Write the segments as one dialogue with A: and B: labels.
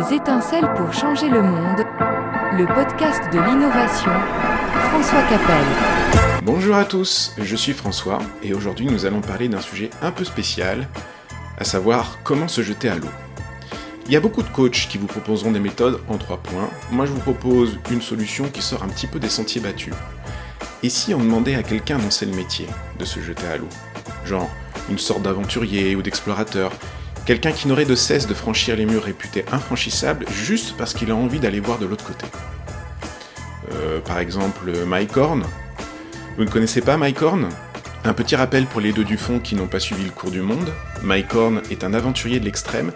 A: Des étincelles pour changer le monde, le podcast de l'innovation, François Capel.
B: Bonjour à tous, je suis François et aujourd'hui nous allons parler d'un sujet un peu spécial, à savoir comment se jeter à l'eau. Il y a beaucoup de coachs qui vous proposeront des méthodes en trois points. Moi je vous propose une solution qui sort un petit peu des sentiers battus. Et si on demandait à quelqu'un dont c'est le métier de se jeter à l'eau? Genre une sorte d'aventurier ou d'explorateur Quelqu'un qui n'aurait de cesse de franchir les murs réputés infranchissables juste parce qu'il a envie d'aller voir de l'autre côté. Euh, par exemple, Mike Horn. Vous ne connaissez pas Mike Horn? Un petit rappel pour les deux du fond qui n'ont pas suivi le cours du monde. Mike Horn est un aventurier de l'extrême.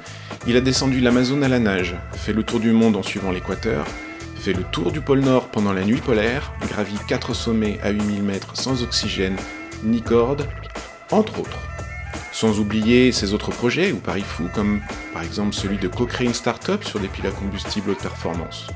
B: Il a descendu l'Amazone à la nage, fait le tour du monde en suivant l'équateur, fait le tour du pôle Nord pendant la nuit polaire, gravi 4 sommets à 8000 mètres sans oxygène ni corde, entre autres. Sans oublier ses autres projets ou paris fous, comme par exemple celui de co-créer une start-up sur des piles à combustible haute performance.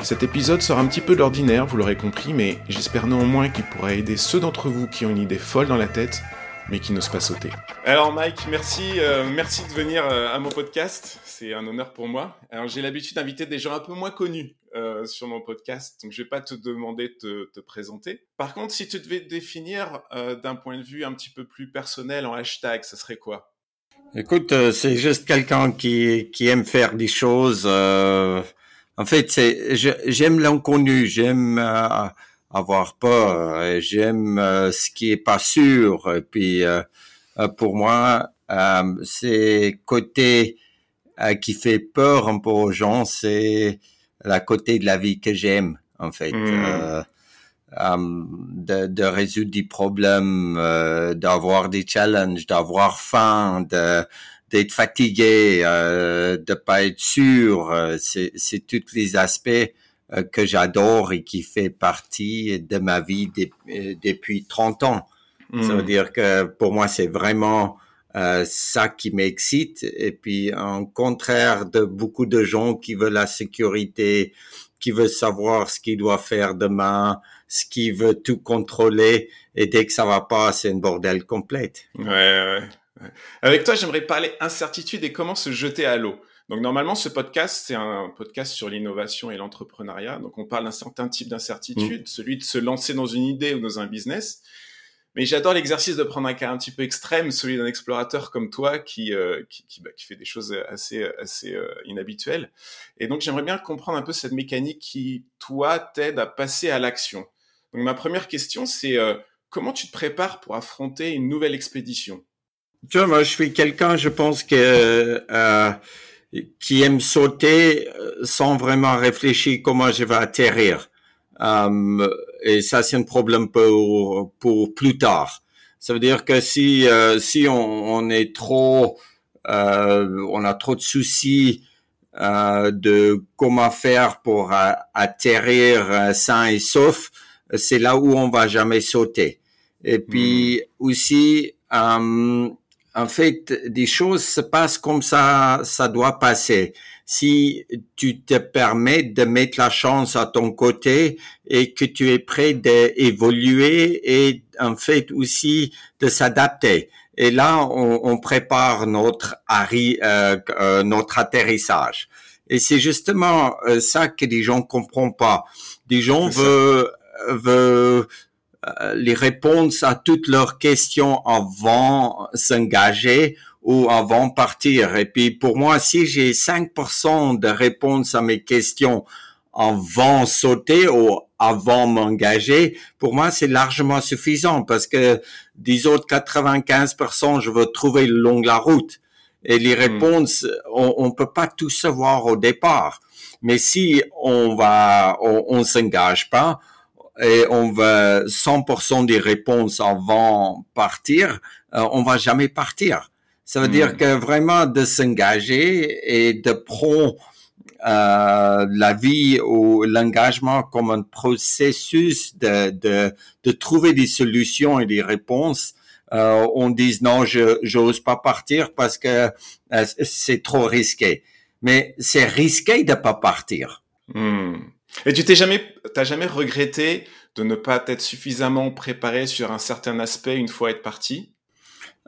B: Cet épisode sort un petit peu d'ordinaire, vous l'aurez compris, mais j'espère néanmoins qu'il pourra aider ceux d'entre vous qui ont une idée folle dans la tête, mais qui n'osent pas sauter. Alors Mike, merci, euh, merci de venir euh, à mon podcast, c'est un honneur pour moi. Alors j'ai l'habitude d'inviter des gens un peu moins connus euh, sur mon podcast, donc je vais pas te demander de te, présenter. Par contre, si tu devais te définir euh, d'un point de vue un petit peu plus personnel en hashtag, ça serait quoi?
C: Écoute, euh, c'est juste quelqu'un qui, qui aime faire des choses. en fait, c'est j'aime l'inconnu, j'aime avoir peur, j'aime ce qui est pas sûr. Et puis, pour moi, c'est côté qui fait peur un peu aux gens, c'est la côté de la vie que j'aime en fait. Hmm. Euh, euh, de, de, résoudre des problèmes, euh, d'avoir des challenges, d'avoir faim, de d'être fatigué, euh, de pas être sûr. Euh, c'est c'est tous les aspects que j'adore et qui fait partie de ma vie depuis 30 ans. Ça veut hmm. dire que pour moi c'est vraiment euh, ça qui m'excite. Et puis, en contraire de beaucoup de gens qui veulent la sécurité, qui veulent savoir ce qu'ils doivent faire demain, ce qui veut tout contrôler, et dès que ça va pas, c'est une bordel complète.
B: Ouais, ouais. Avec toi, j'aimerais parler incertitude et comment se jeter à l'eau. Donc normalement, ce podcast, c'est un podcast sur l'innovation et l'entrepreneuriat. Donc on parle d'un certain type d'incertitude, mmh. celui de se lancer dans une idée ou dans un business. Mais j'adore l'exercice de prendre un cas un petit peu extrême, celui d'un explorateur comme toi qui euh, qui, bah, qui, fait des choses assez assez euh, inhabituelles. Et donc j'aimerais bien comprendre un peu cette mécanique qui toi t'aide à passer à l'action. Donc ma première question c'est euh, comment tu te prépares pour affronter une nouvelle expédition?
C: Tu vois, moi je suis quelqu'un, je pense que qui aime sauter sans vraiment réfléchir comment je vais atterrir. Um, et ça, c'est un problème pour, pour plus tard. Ça veut dire que si, euh, si on, on, est trop, euh, on a trop de soucis euh, de comment faire pour atterrir euh, sain et sauf, c'est là où on va jamais sauter. Et puis hmm. aussi, en fait, des choses se passent comme ça, ça doit passer si tu te permets de mettre la chance à ton côté et que tu es prêt d'évoluer et en fait aussi de s'adapter. Et là, on, on prépare notre, euh, euh, notre atterrissage. Et c'est justement euh, ça que les gens comprennent pas. Des gens veulent, veulent les réponses à toutes leurs questions avant s'engager ou avant partir. Et puis pour moi, si j'ai 5% de réponses à mes questions avant sauter ou avant m'engager, pour moi, c'est largement suffisant parce que des autres 95%, je veux trouver le long de la route. Et les hmm. réponses, on, on peut pas tout savoir au départ. Mais si on va, on, on s'engage pas et on veut 100% des réponses avant partir, euh, on va jamais partir. Ça veut dire hmm. que vraiment de s'engager et de prendre euh, la vie ou l'engagement comme un processus de, de, de, trouver des solutions et des réponses. Euh, on dit non, je j'ose pas partir parce que euh, c'est trop risqué. Mais c'est risqué de pas partir.
B: Hmm. Et tu t'es jamais, t'as jamais regretté de ne pas être suffisamment préparé sur un certain aspect une fois être parti?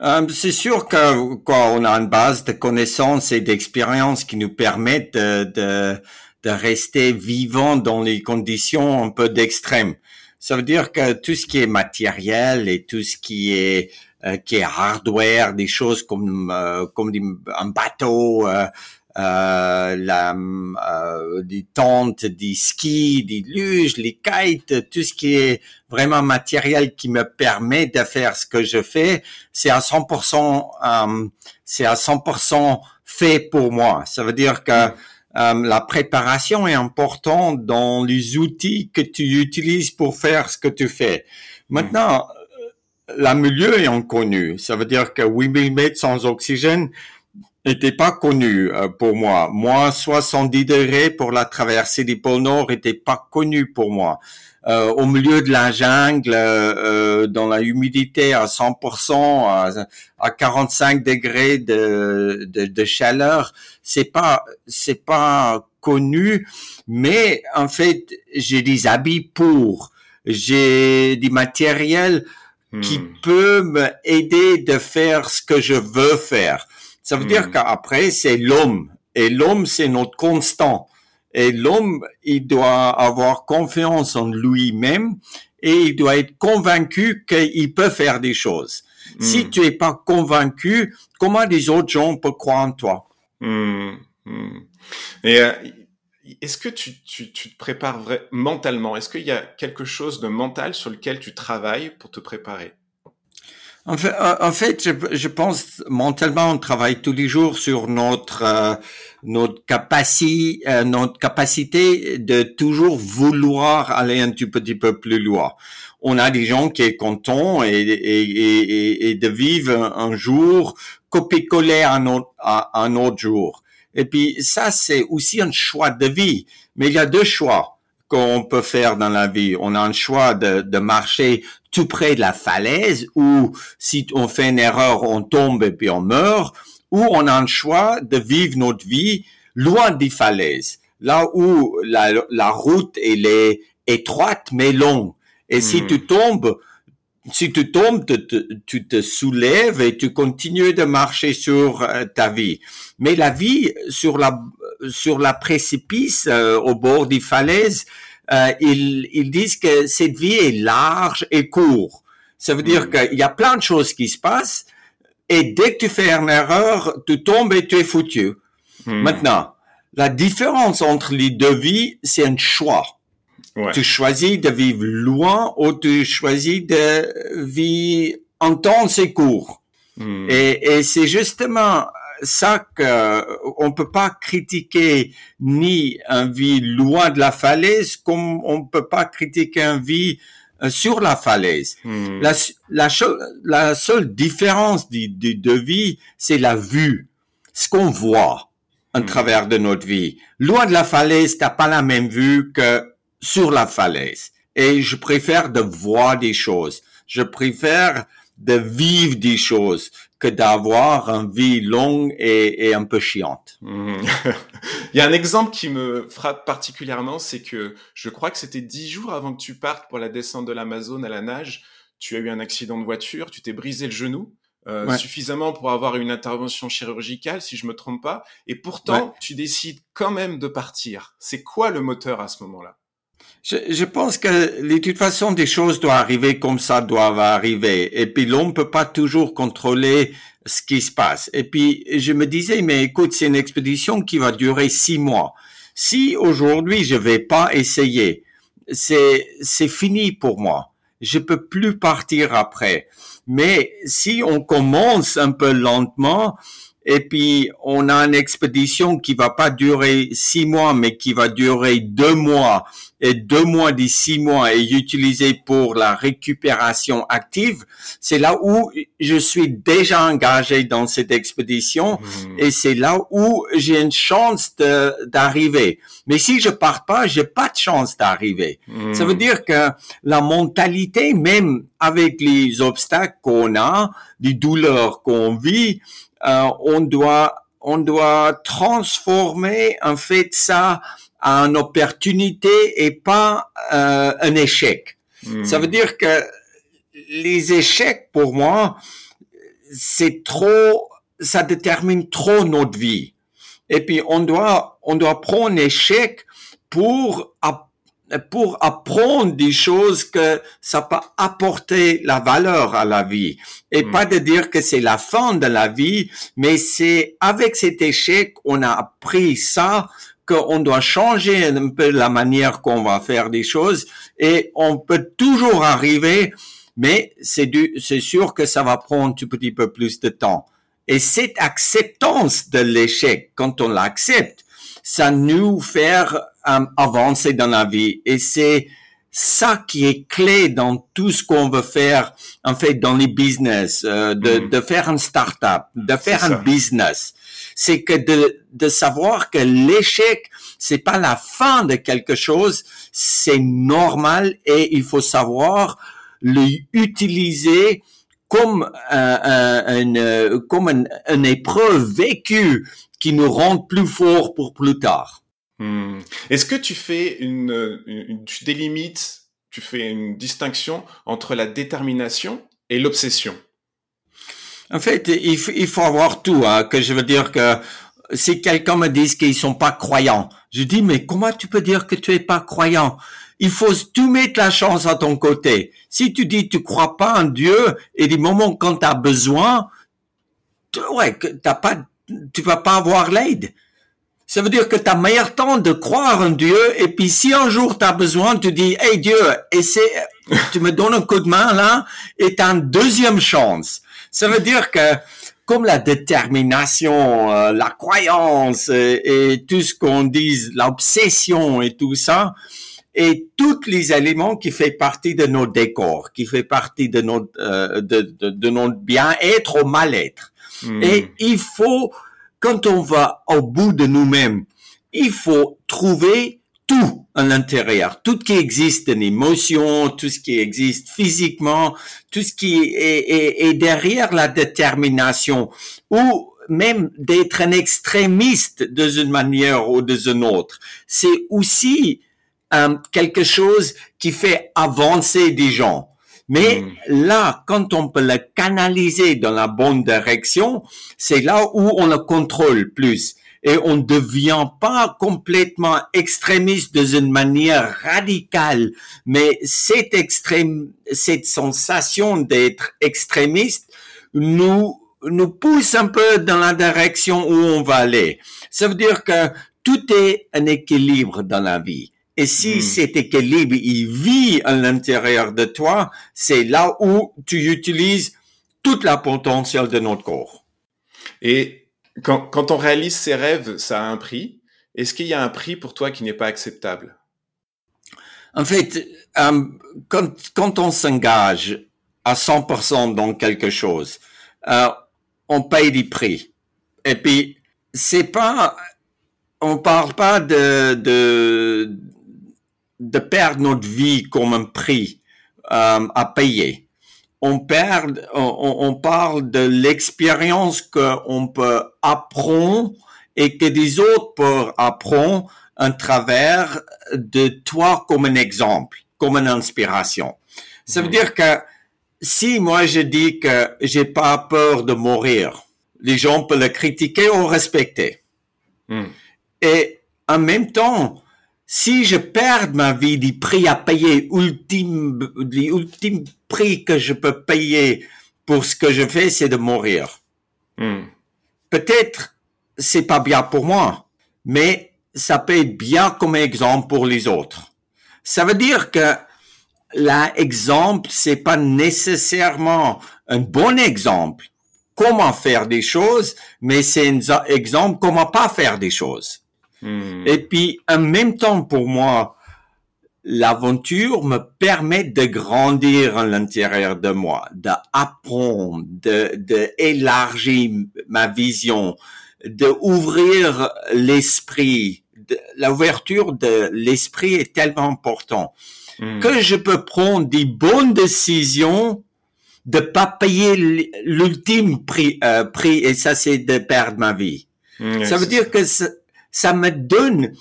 C: Euh, c'est sûr que quoi, on a une base de connaissances et d'expériences qui nous permettent de, de, de, rester vivant dans les conditions un peu d'extrême. Ça veut dire que tout ce qui est matériel et tout ce qui est euh, qui est hardware, des choses comme euh, comme un bateau, euh, la, euh, des tentes, des skis, des luges, les kites, tout ce qui est vraiment matériel qui me permet de faire ce que je fais, c'est à 100%, euh, c'est à 100% fait pour moi. Ça veut dire que euh, la préparation est importante dans les outils que tu utilises pour faire ce que tu fais. Maintenant, la milieu est inconnu. Ça veut dire que 8000 mètres sans oxygène, n'était pas connu euh, pour moi. Moi, 70 degrés pour la traversée du pôle Nord était pas connu pour moi. Euh, au milieu de la jungle, euh, dans la humidité à 100%, à, à 45 degrés de, de, de chaleur, c'est pas c'est pas connu, mais en fait j'ai des habits pour, j'ai du matériel qui hmm. peut m'aider de faire ce que je veux faire. Ça veut dire hmm. qu'après, c'est l'homme. Et l'homme, c'est notre constant. Et l'homme, il doit avoir confiance en lui-même et il doit être convaincu qu'il peut faire des choses. Si hmm. tu es pas convaincu, comment les autres gens peuvent croire en toi?
B: Mmh. Et euh, est-ce que tu, tu, tu, te prépares mentalement? Est-ce qu'il y a quelque chose de mental sur lequel tu travailles pour te préparer?
C: En fait, je, pense mentalement, on travaille tous les jours sur notre euh, notre capacité, euh, notre capacité de toujours vouloir aller un petit, petit peu plus loin. On a des gens qui sont contents et, et, et, et de vivre un, jour copier-coller un à un autre jour. Et puis ça, c'est aussi un choix de vie. Mais il y a deux choix qu'on peut faire dans la vie. On a un choix de, de marcher tout près de la falaise où si on fait une erreur, on tombe et puis on meurt, ou on a un choix de vivre notre vie loin des falaises, là où la, la route elle est étroite mais longue. Et si hmm. tu tombes, si tu tombes, tu te, soulèves et tu continues de marcher sur euh, ta vie. Mais la vie sur la sur la précipice euh, au bord des falaises, euh, ils, ils disent que cette vie est large et courte. Ça veut dire mm. qu'il y a plein de choses qui se passent et dès que tu fais une erreur, tu tombes et tu es foutu. Mm. Maintenant, la différence entre les deux vies, c'est un choix. Ouais. Tu choisis de vivre loin ou tu choisis de vivre en temps c'est court. Mm. Et, et c'est justement ça que on peut pas critiquer ni un vie loin de la falaise comme on peut pas critiquer un vie euh, sur la falaise. Hmm. La, la, la, seule différence de, de, de vie, c'est la vue, ce qu'on voit en hmm. travers de notre vie. Loin de la falaise, t'as pas la même vue que sur la falaise. Et je préfère de voir des choses. Je préfère de vivre des choses que d'avoir une vie longue et, et un peu chiante.
B: Mhm. Il y a un exemple qui me frappe particulièrement, c'est que je crois que c'était dix jours avant que tu partes pour la descente de l'Amazone à la nage, tu as eu un accident de voiture, tu t'es brisé le genou. Euh, suffisamment pour avoir une intervention chirurgicale, si je me trompe pas, et pourtant tu décides quand même de partir. C'est quoi le moteur à ce moment-là?
C: Je, je, pense que de toute façon des choses doivent arriver comme ça doivent arriver. Et puis l'homme peut pas toujours contrôler ce qui se passe. Et puis je me disais, mais écoute, c'est une expédition qui va durer six mois. Si aujourd'hui je vais pas essayer, c'est c'est fini pour moi. Je peux plus partir après. Mais si on commence un peu lentement, et puis on a une expédition qui va pas durer six mois, mais qui va durer deux mois, et deux mois des six mois est utilisé pour la récupération active, c'est là où je suis déjà engagé dans cette expédition, hmm. et c'est là où j'ai une chance d'arriver. Mais si je pars pas, j'ai pas de chance d'arriver. Ça veut hmm. dire que la mentalité, même avec les obstacles qu'on a, les douleurs qu'on vit, euh, on doit on doit transformer en fait ça une opportunité et pas euh, un échec. Hmm. Ça veut dire que les échecs pour moi c'est trop, ça détermine trop notre vie. Et puis on doit, on doit prendre l'échec pour pour apprendre des choses que ça peut apporter la valeur à la vie et
B: Mm.
C: pas de dire que c'est la fin de la vie, mais c'est avec cet échec on a appris ça qu'on doit changer un peu la manière qu'on va faire des choses et on peut toujours arriver, mais c'est du, c'est sûr que ça va prendre un petit peu plus de temps. Et cette acceptance de l'échec, quand on l'accepte, ça nous fait euh, avancer dans la vie. Et c'est ça qui est clé dans tout ce qu'on veut faire, en fait, dans les business, euh, de, de faire un start-up, de faire un
B: ça.
C: business. C'est que de, de savoir que l'échec, c'est pas la fin de quelque chose, c'est normal et il faut savoir l'utiliser comme euh, un- une, comme une, une épreuve vécue qui nous rend plus forts pour plus tard.
B: Hmm. Est-ce que tu fais une- tu délimites, tu fais une distinction entre la détermination et l'obsession?
C: En fait, il, il faut avoir tout. Hein, que je veux dire que si quelqu'un me dit qu'ils sont pas croyants, je dis mais comment tu peux dire que tu es pas croyant? Il faut tout mettre la chance à ton côté. Si tu dis tu crois pas en Dieu et du moment quand tu as besoin, tu, ouais, que t'as pas, tu vas pas avoir l'aide. Ça veut dire que tu as meilleur temps de croire en Dieu et puis si un jour tu as besoin, tu dis hey Dieu, essaie, tu me donnes un coup de main là et tu as une deuxième chance. Ça veut dire que comme la détermination, euh, la croyance euh, et, tout ce qu'on dit, l'obsession et tout ça, et tous les éléments qui fait partie de notre décor, qui fait partie de notre euh, de, de, de notre bien-être ou mal-être.
B: Hmm.
C: Et il faut, quand on va au bout de nous-mêmes, il faut trouver tout à l'intérieur, tout ce qui existe en émotion, tout ce qui existe physiquement, tout ce qui est, est- est derrière la détermination, ou même d'être un extrémiste d'une manière ou d'une autre. C'est aussi euh, quelque chose qui fait avancer des gens. Mais
B: Mm.
C: là, quand on peut le canaliser dans la bonne direction, c'est là où on le contrôle plus. Et on ne devient pas complètement extrémiste d'une manière radicale. Mais cette extrême, cette sensation d'être extrémiste nous, nous pousse un peu dans la direction où on va aller. Ça veut dire que tout est un équilibre dans la vie. Et si
B: Mm.
C: cet équilibre, il vit à l'intérieur de toi, c'est là où tu utilises toute la potentiel de notre corps.
B: Et quand, quand on réalise ses rêves, ça a un prix. Est-ce qu'il y a un prix pour toi qui n'est pas acceptable?
C: En fait, euh, quand, quand on s'engage à 100% dans quelque chose, euh, on paye des prix. Et puis, c'est pas, on parle pas de, de, de perdre notre vie comme un prix euh, à payer. On perd, on, on parle de l'expérience qu'on peut apprendre et que des autres peuvent apprendre à travers de toi comme un exemple, comme une inspiration. Ça veut
B: Mhm.
C: dire que si moi je dis que j'ai pas peur de mourir, les gens peuvent le critiquer ou respecter.
B: Hmm.
C: Et en même temps, si je perds ma vie des prix à payer, ultime, les ultimes prix que je peux payer pour ce que je fais, c'est de mourir.
B: Hmm.
C: Peut-être c'est pas bien pour moi, mais ça peut être bien comme exemple pour les autres. Ça veut dire que l'exemple, c'est pas nécessairement un bon exemple comment faire des choses, mais c'est un exemple comment pas faire des choses.
B: Hmm.
C: Et puis, en même temps, pour moi, l'aventure me permet de grandir à l'intérieur de moi, d'apprendre, de, de élargir ma vision, de ouvrir l'esprit. L'ouverture de l'esprit est tellement important
B: Hmm.
C: que je peux prendre des bonnes décisions de pas payer l'ultime prix, euh, prix, et ça c'est de perdre ma vie.
B: Hmm,
C: Ça veut dire que ça, me donne,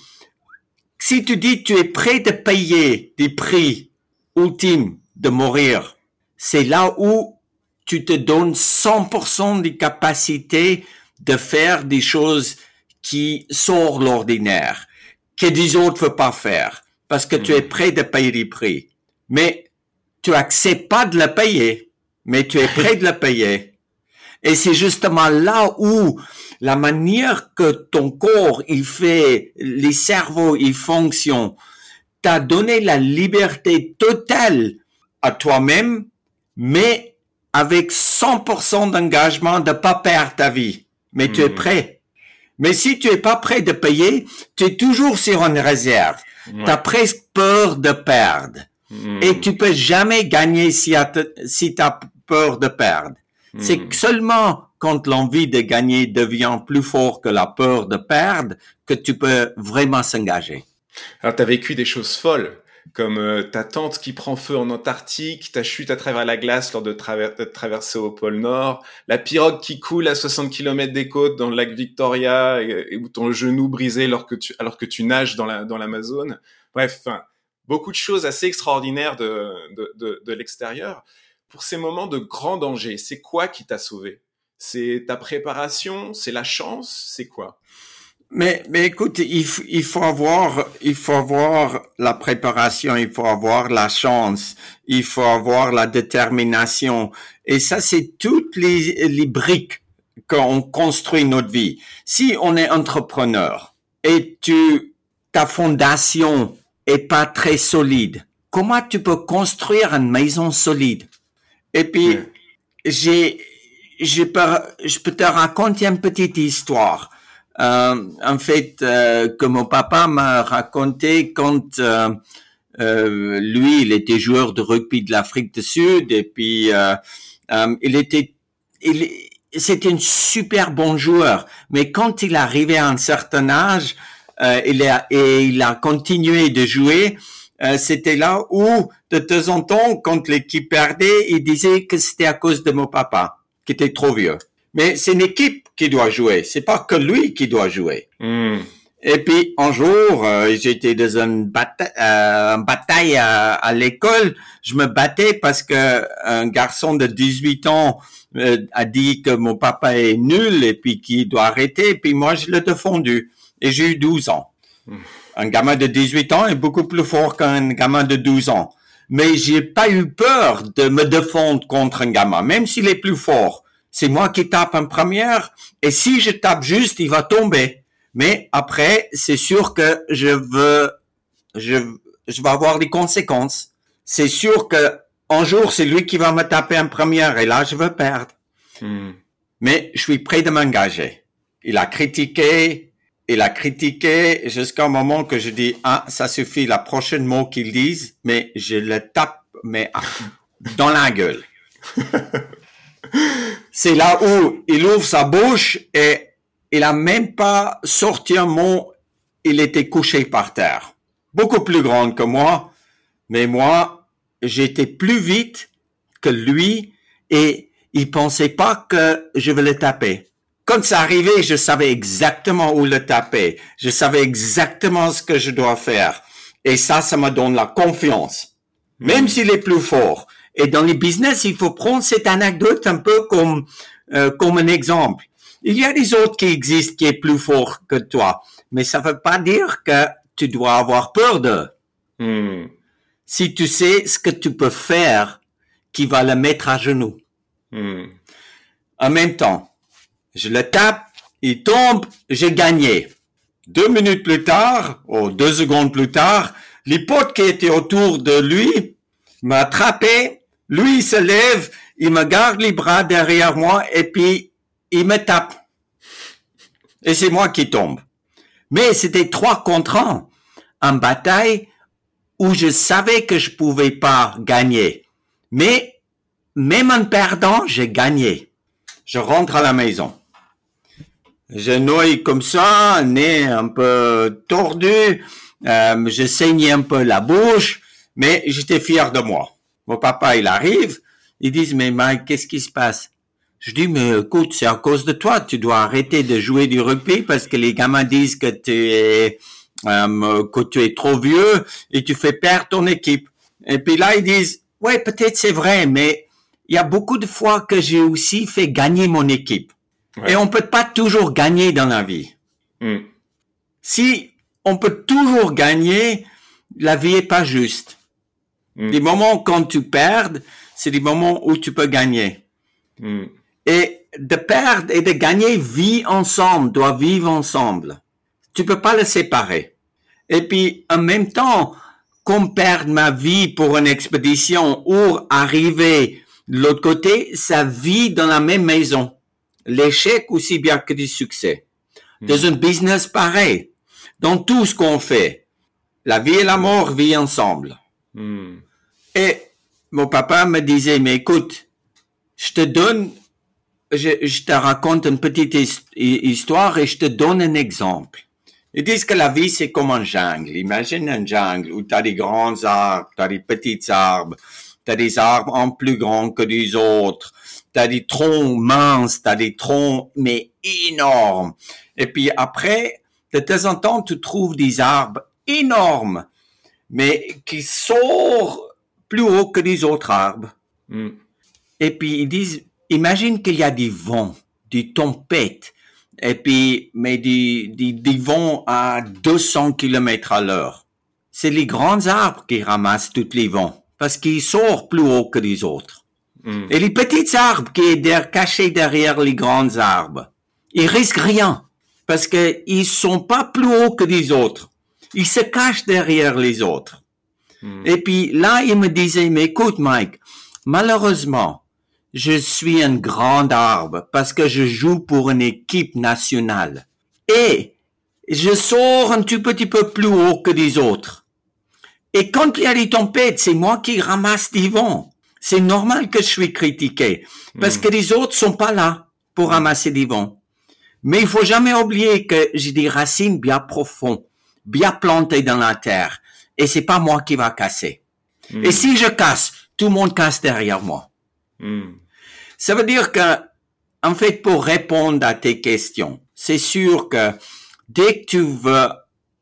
C: si tu dis tu es prêt de payer des prix ultimes de mourir, c'est là où tu te donnes 100% des capacités de faire des choses qui sortent l'ordinaire, que des autres ne veulent pas faire, parce que tu es prêt de payer les prix. Mais tu acceptes pas de le payer, mais tu es prêt de le payer. Et c'est justement là où la manière que ton corps, il fait, les cerveaux, ils fonctionnent, t'a donné la liberté totale à toi-même, mais avec 100% d'engagement de pas perdre ta vie. Mais tu es hmm. prêt. Mais si tu es pas prêt de payer, tu es toujours sur une réserve. Tu as presque peur de perdre. Hmm. Et tu peux jamais gagner si, si tu as peur de perdre. C'est hmm. seulement quand l'envie de gagner devient plus fort que la peur de perdre que tu peux vraiment s'engager.
B: Alors, tu as vécu des choses folles, comme euh, ta tente qui prend feu en Antarctique, ta chute à travers la glace lors de, de traverser au pôle Nord, la pirogue qui coule à 60 km des côtes dans le lac Victoria, ou ton genou brisé alors que tu, nages dans l'Amazone. Bref, beaucoup de choses assez extraordinaires de, de l'extérieur. Pour ces moments de grand danger, c'est quoi qui t'a sauvé? C'est ta préparation C'est la chance C'est quoi?
C: Mais, mais écoute, il, il, faut avoir, il faut avoir la préparation, il faut avoir la chance, il faut avoir la détermination. Et ça, c'est toutes les, les briques qu'on construit notre vie. Si on est entrepreneur et tu, ta fondation est pas très solide, comment tu peux construire une maison solide? Et puis, j'ai, je peux, je peux te raconter une petite histoire euh, en fait, euh, que mon papa m'a raconté quand euh, euh, lui, il était joueur de rugby de l'Afrique du Sud et puis il était, il, c'était un super bon joueur. Mais quand il arrivait à un certain âge, il a, et il a continué de jouer, c'était là où, de temps en temps, quand l'équipe perdait, il disait que c'était à cause de mon papa, qui était trop vieux. Mais c'est une équipe qui doit jouer. C'est pas que lui qui doit jouer. Hmm. Et puis un jour, euh, j'étais dans une bataille, euh, bataille à, l'école. Je me battais parce que un garçon de 18 ans euh, a dit que mon papa est nul et puis qu'il doit arrêter. Et puis moi, je l'ai défendu. Et j'ai eu 12 ans. Hmm. Un gamin de 18 ans est beaucoup plus fort qu'un gamin de 12 ans. Mais j'ai pas eu peur de me défendre contre un gamin, même s'il est plus fort c'est moi qui tape en première, et si je tape juste, il va tomber. Mais après, c'est sûr que je veux, je, je vais avoir des conséquences. C'est sûr que un jour, c'est lui qui va me taper en première, et là, je veux perdre. Hmm. Mais je suis prêt de m'engager. Il a critiqué, il a critiqué jusqu'à un moment que je dis, ah, ça suffit, la prochaine mot qu'il dise, mais je le tape, mais dans la gueule. c'est là où il ouvre sa bouche et il a même pas sorti un mot, il était couché par terre. Beaucoup plus grand que moi, mais moi, j'étais plus vite que lui et il pensait pas que je vais le taper. Quand ça arrivait, je savais exactement où le taper. Je savais exactement ce que je dois faire. Et ça, ça me donne la confiance. Même hmm. s'il est plus fort. Et dans les business, il faut prendre cette anecdote un peu comme euh, comme un exemple. Il y a des autres qui existent qui est plus fort que toi, mais ça veut pas dire que tu dois avoir peur d'eux. Hmm. Si tu sais ce que tu peux faire qui va le mettre à genoux. Hmm. En même temps, je le tape, il tombe, j'ai gagné. Deux minutes plus tard, ou deux secondes plus tard, les potes qui étaient autour de lui m'attrapaient lui, il se lève, il me garde les bras derrière moi et puis il me tape. Et c'est moi qui tombe. Mais c'était trois contre un en bataille où je savais que je pouvais pas gagner. Mais même en perdant, j'ai gagné. Je rentre à la maison. Je noie comme ça, nez un peu tordu, euh, je saignais un peu la bouche, mais j'étais fier de moi. Mon papa, il arrive, ils disent, mais Mike, qu'est-ce qui se passe? Je dis, mais écoute, c'est à cause de toi, tu dois arrêter de jouer du rugby parce que les gamins disent que tu es, euh, que tu es trop vieux et tu fais perdre ton équipe. Et puis là, ils disent, ouais, peut-être c'est vrai, mais il y a beaucoup de fois que j'ai aussi fait gagner mon équipe. Et on peut pas toujours gagner dans la vie.
B: Hmm.
C: Si on peut toujours gagner, la vie est pas juste.
B: Mm.
C: Les moments quand tu perds, c'est des moments où tu peux gagner.
B: Hmm.
C: Et de perdre et de gagner vivent ensemble, doivent vivre ensemble. Tu peux pas les séparer. Et puis, en même temps, qu'on perde ma vie pour une expédition ou arriver de l'autre côté, ça vit dans la même maison. L'échec aussi bien que du succès. Dans un business pareil. Dans tout ce qu'on fait. La vie et la mort vivent ensemble.
B: Hmm.
C: Et mon papa me disait, mais écoute, je te donne, je, je te raconte une petite his- hi- histoire et je te donne un exemple. Ils disent que la vie, c'est comme un jungle. Imagine un jungle où tu as des grands arbres, tu as des petits arbres, tu as des arbres en plus grands que des autres, tu as des troncs minces, tu as des troncs, mais énormes. Et puis après, de temps en temps, tu trouves des arbres énormes, mais qui sortent plus haut que les autres arbres.
B: Hmm.
C: Et puis ils disent, imagine qu'il y a des vents, des tempêtes, et puis mais des, des, des vents à 200 km à l'heure. C'est les grands arbres qui ramassent tous les vents, parce qu'ils sortent plus haut que les autres.
B: Hmm.
C: Et les petits arbres qui est cachés derrière les grands arbres, ils risquent rien, parce que ils sont pas plus hauts que les autres. Ils se cachent derrière les autres.
B: Hmm.
C: Et puis là, il me disait, mais écoute, Mike, malheureusement, je suis un grand arbre parce que je joue pour une équipe nationale. Et je sors un tout petit peu plus haut que les autres. Et quand il y a des tempêtes, c'est moi qui ramasse des vents. C'est normal que je suis critiqué parce
B: Mm.
C: que les autres sont pas là pour ramasser des vents. Mais il faut jamais oublier que j'ai des racines bien profondes, bien plantées dans la terre. Et c'est pas moi qui va casser.
B: Hmm.
C: Et si je casse, tout le monde casse derrière moi.
B: Hmm.
C: Ça veut dire que, en fait, pour répondre à tes questions, c'est sûr que dès que tu veux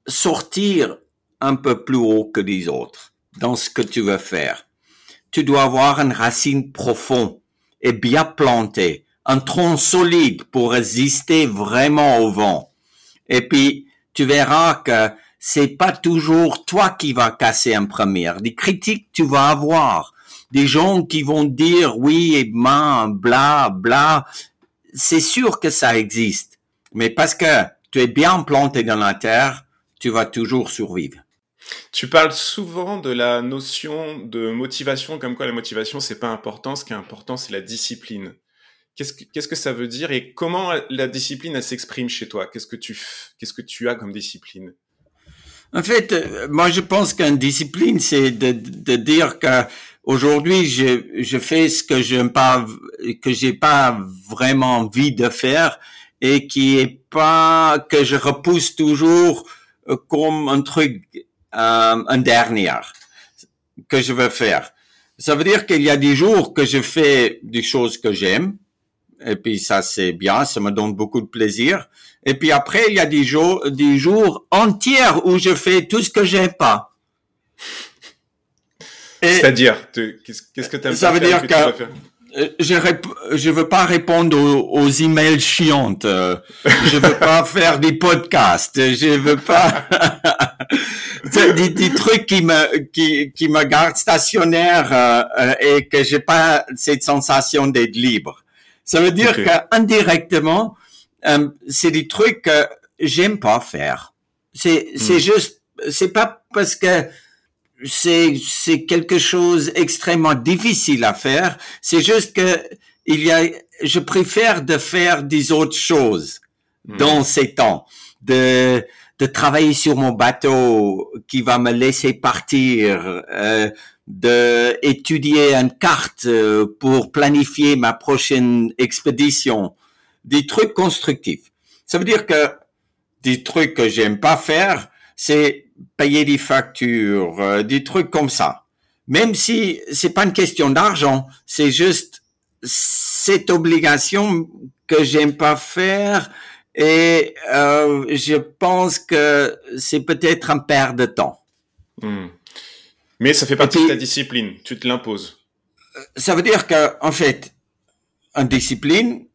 C: sortir un peu plus haut que les autres dans ce que tu veux faire, tu dois avoir une racine profonde et bien plantée, un tronc solide pour résister vraiment au vent. Et puis, tu verras que c'est pas toujours toi qui vas casser en première. Des critiques tu vas avoir. Des gens qui vont dire oui et ben, bla, bla. C'est sûr que ça existe. Mais parce que tu es bien planté dans la terre, tu vas toujours survivre.
B: Tu parles souvent de la notion de motivation, comme quoi la motivation, c'est pas important. Ce qui est important, c'est la discipline. Qu'est-ce que, qu'est-ce que ça veut dire et comment la discipline, elle s'exprime chez toi? Qu'est-ce que tu, qu'est-ce que tu as comme discipline?
C: En fait, euh, moi je pense qu'une discipline, c'est de, de dire que aujourd'hui je, je fais ce que j'aime pas, que j'ai pas vraiment envie de faire et qui est pas que je repousse toujours euh, comme un truc, euh, un dernier que je veux faire. Ça veut dire qu'il y a des jours que je fais des choses que j'aime et puis ça c'est bien, ça me donne beaucoup de plaisir. Et puis après, il y a des jours, des jours entiers où je fais tout ce que j'aime pas.
B: C'est-à-dire, qu'est-ce, que tu aimes
C: Ça
B: pas
C: veut
B: faire
C: dire que- je rép- je veux pas répondre aux, aux emails chiantes. euh, Je veux pas faire des podcasts. Je veux pas des, des trucs qui me qui qui me gardent stationnaire euh, euh, et que j'ai pas cette sensation d'être libre. Ça veut dire
B: Ok.
C: que indirectement, euh, c'est des trucs que j'aime pas faire. C'est c'est juste c'est pas parce que c'est c'est quelque chose extrêmement difficile à faire. C'est juste que il y a, je préfère de faire des autres choses
B: Hmm.
C: dans ces temps, de de travailler sur mon bateau qui va me laisser partir, euh, de étudier une carte euh, pour planifier ma prochaine expédition, des trucs constructifs. Ça veut dire que des trucs que j'aime pas faire, c'est payer des factures, euh, des trucs comme ça. Même si c'est pas une question d'argent, c'est juste cette obligation que j'aime pas faire et euh, je pense que c'est peut-être un perte de temps.
B: Hmm. Mais ça fait partie
C: puis-
B: de ta discipline, tu te l'imposes.
C: ça veut dire que, en fait, une discipline,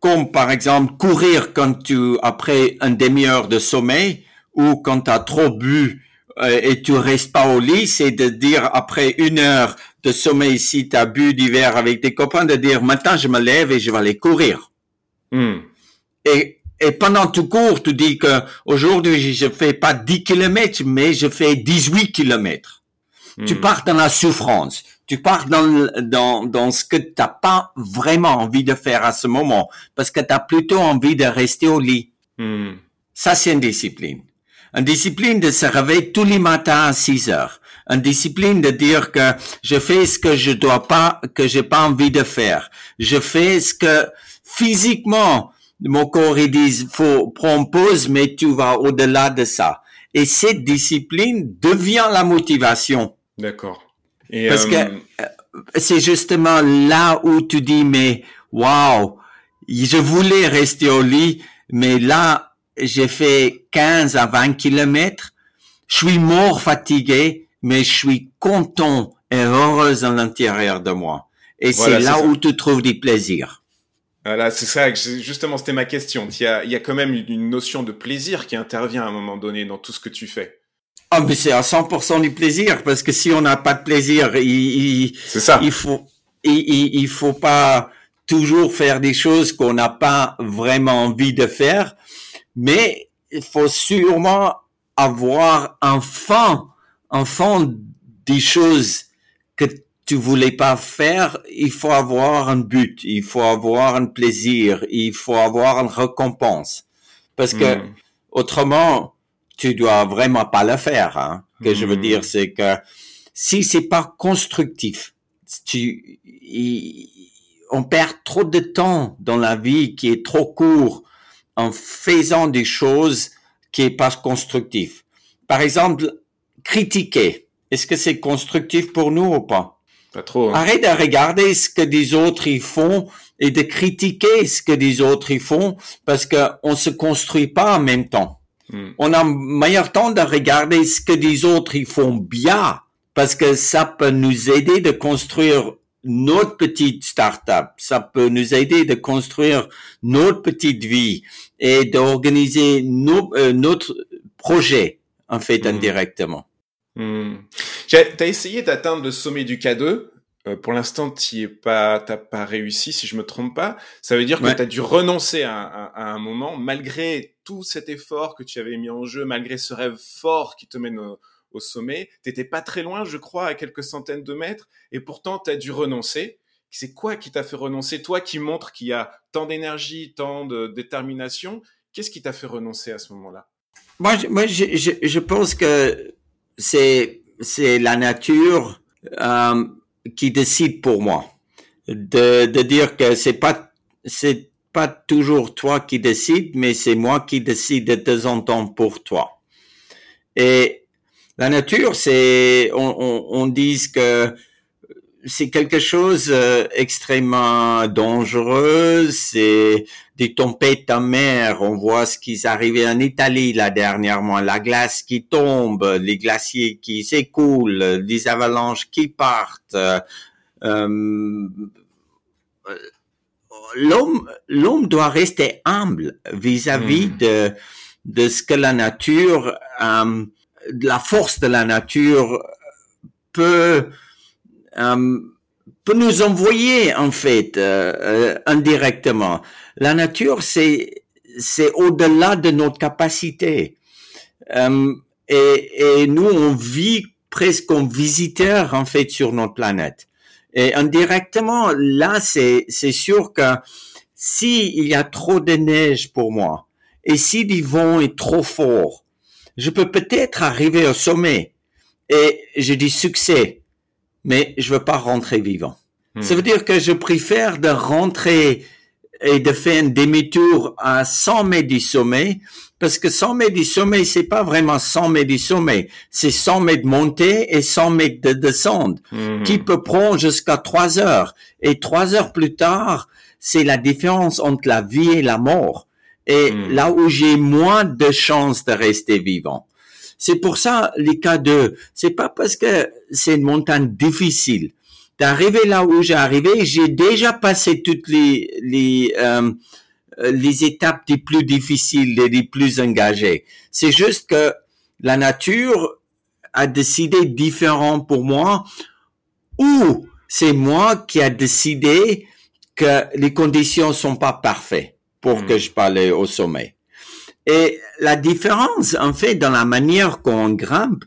C: comme par exemple courir quand tu, après une demi-heure de sommeil, ou quand tu as trop bu euh, et tu restes pas au lit, c'est de dire après une heure de sommeil, si tu as bu d'hiver avec tes copains, de dire maintenant je me lève et je vais aller courir. Hmm. Et, et pendant tout cours, tu dis que aujourd'hui je fais pas 10 kilomètres, mais je fais 18 kilomètres. Tu hmm. pars dans la souffrance. Tu pars dans, dans, dans ce que t'as pas vraiment envie de faire à ce moment, parce que tu as plutôt envie de rester au lit. Hmm. Ça, c'est une discipline. Une discipline de se réveiller tous les matins à 6 heures. Une discipline de dire que je fais ce que je dois pas, que j'ai pas envie de faire. Je fais ce que physiquement, mon corps il dit, faut prendre pause, mais tu vas au-delà de ça. Et cette discipline devient la motivation.
B: D'accord.
C: Parce que euh, c'est justement là où tu dis, mais wow, je voulais rester au lit, mais là, j'ai fait 15 à 20 kilomètres. Je suis mort fatigué, mais je suis content et heureuse à l'intérieur de moi. Et c'est là où tu trouves du plaisir.
B: Voilà, c'est ça, justement, c'était ma question. Il y, a, il y a quand même une notion de plaisir qui intervient à un moment donné dans tout ce que tu fais.
C: Ah, mais c'est à 100% du plaisir, parce que si on n'a pas de plaisir, il,
B: ça.
C: il faut, il, il, faut pas toujours faire des choses qu'on n'a pas vraiment envie de faire, mais il faut sûrement avoir un fond, un fond des choses que tu voulais pas faire, il faut avoir un but, il faut avoir un plaisir, il faut avoir une récompense. Parce que hmm. autrement, tu dois vraiment pas le faire. Hein. Que je veux hmm. dire, c'est que si c'est pas constructif, tu, on perd trop de temps dans la vie qui est trop court en faisant des choses qui est pas constructif. Par exemple, critiquer. Est-ce que c'est constructif pour nous ou pas?
B: Pas trop. Hein.
C: Arrête de regarder ce que des autres y font et de critiquer ce que des autres y font parce que on se construit pas en même temps. Hmm. On a meilleur temps de regarder ce que des autres y font bien parce que ça peut nous aider de construire notre petite start-up. Ça peut nous aider de construire notre petite vie et d'organiser nos, euh, notre projet, en fait, hmm. indirectement.
B: Mmh. T'as essayé d'atteindre le sommet du K2. Euh, pour l'instant, tu es pas, t'as pas réussi, si je me trompe pas. Ça veut dire que tu as dû renoncer à, à, un moment, malgré tout cet effort que tu avais mis en jeu, malgré ce rêve fort qui te mène au, au sommet. T'étais pas très loin, je crois, à quelques centaines de mètres, et pourtant tu as dû renoncer. C'est quoi qui t'a fait renoncer? Toi qui montres qu'il y a tant d'énergie, tant de détermination, qu'est-ce qui t'a fait renoncer à ce moment-là?
C: Moi, je, moi je, je, je, pense que c'est la nature euh, qui décide pour moi. De, de dire que c'est pas c'est pas toujours toi qui décide, mais c'est moi qui décide de temps en temps pour toi. Et la nature, c'est, on, on, on dit que c'est quelque chose euh, extrêmement dangereux. C'est des tempêtes en mer. On voit ce qui est arrivé en Italie là dernièrement. La glace qui tombe, les glaciers qui s'écoulent, les avalanches qui partent. Euh, euh l'homme, l'homme doit rester humble vis-à-vis hmm. de de ce que la nature euh, la force de la nature peut euh, peut nous envoyer en fait euh, euh, indirectement. La nature, c'est c'est au-delà de notre capacité. et, et nous, on vit presque comme visiteurs en fait sur notre planète. Et indirectement, là, c'est c'est sûr que si il y a trop de neige pour moi et si le vent est trop fort je peux peut-être arriver au sommet et je dis succès, mais je veux pas rentrer vivant. Hmm. Ça veut dire que je préfère de rentrer et de faire un demi-tour à 100 mètres du sommet, parce que 100 mètres du sommet, c'est pas vraiment 100 mètres du sommet, c'est 100 mètres de montée et 100 mètres de descente, hmm. qui peut prendre jusqu'à 3 heures. Et 3 heures plus tard, c'est la différence entre la vie et la mort et hmm. là où j'ai moins de chances de rester vivant. C'est pour ça les cas de, c'est pas parce que c'est une montagne difficile d'arriver là où j'ai arrivé, j'ai déjà passé toutes les les euh, les étapes les plus difficiles, les plus engagées. C'est juste que la nature a décidé différent pour moi, ou c'est moi qui a décidé que les conditions sont pas parfaites pour hmm. que je parle au sommet. Et la différence, en fait, dans la manière qu'on grimpe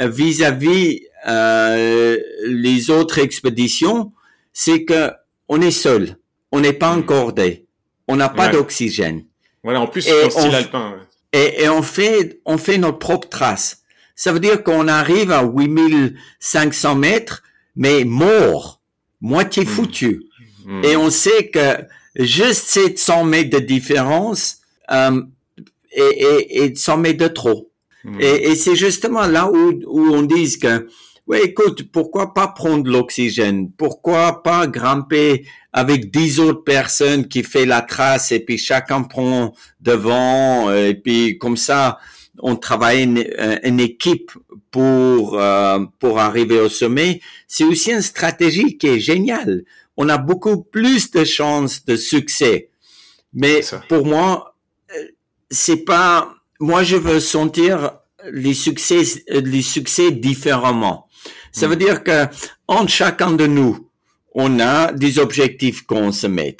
C: euh, vis-à-vis euh, les autres expéditions, c'est que on est seul, on n'est pas hmm. encordé, on n'a pas d'oxygène.
B: Voilà, en plus, c'est style alpin.
C: Et, et, on fait, on fait notre propre trace. Ça veut dire qu'on arrive à 8500 mètres, mais mort, moitié hmm. foutu. Et on sait que juste 700 mètres de différence, euh, et, et, s'en met de trop. Hmm. Et, et c'est justement là où, où on dit que, ouais, écoute, pourquoi pas prendre l'oxygène? Pourquoi pas grimper avec dix autres personnes qui fait la trace et puis chacun prend devant euh, et puis comme ça, on travaille une, euh, une équipe pour euh, pour arriver au sommet. C'est aussi une stratégie qui est géniale. On a beaucoup plus de chances de succès. Mais pour moi, c'est pas, moi je veux sentir les succès, les succès différemment. Ça veut mm. dire que entre chacun de nous, on a des objectifs qu'on se met.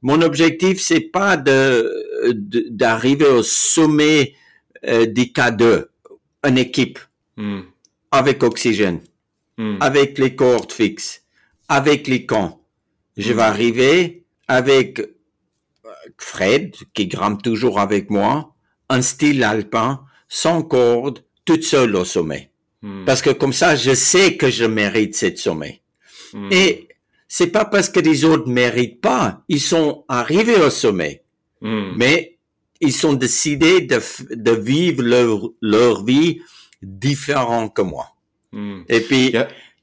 C: Mon objectif, c'est pas de d'arriver au sommet euh, des K2, une équipe mm. avec oxygène, mm. avec les cordes fixes, avec les camps. Je vais arriver avec Fred, qui grimpe toujours avec moi, un style alpin, sans corde, toute seule au sommet. Hmm. Parce que comme ça, je sais que je mérite cette sommet. Hmm. Et c'est pas parce que les autres méritent pas, ils sont arrivés au sommet. Hmm. Mais ils sont décidés de, de vivre leur, leur vie différent que moi. Et puis,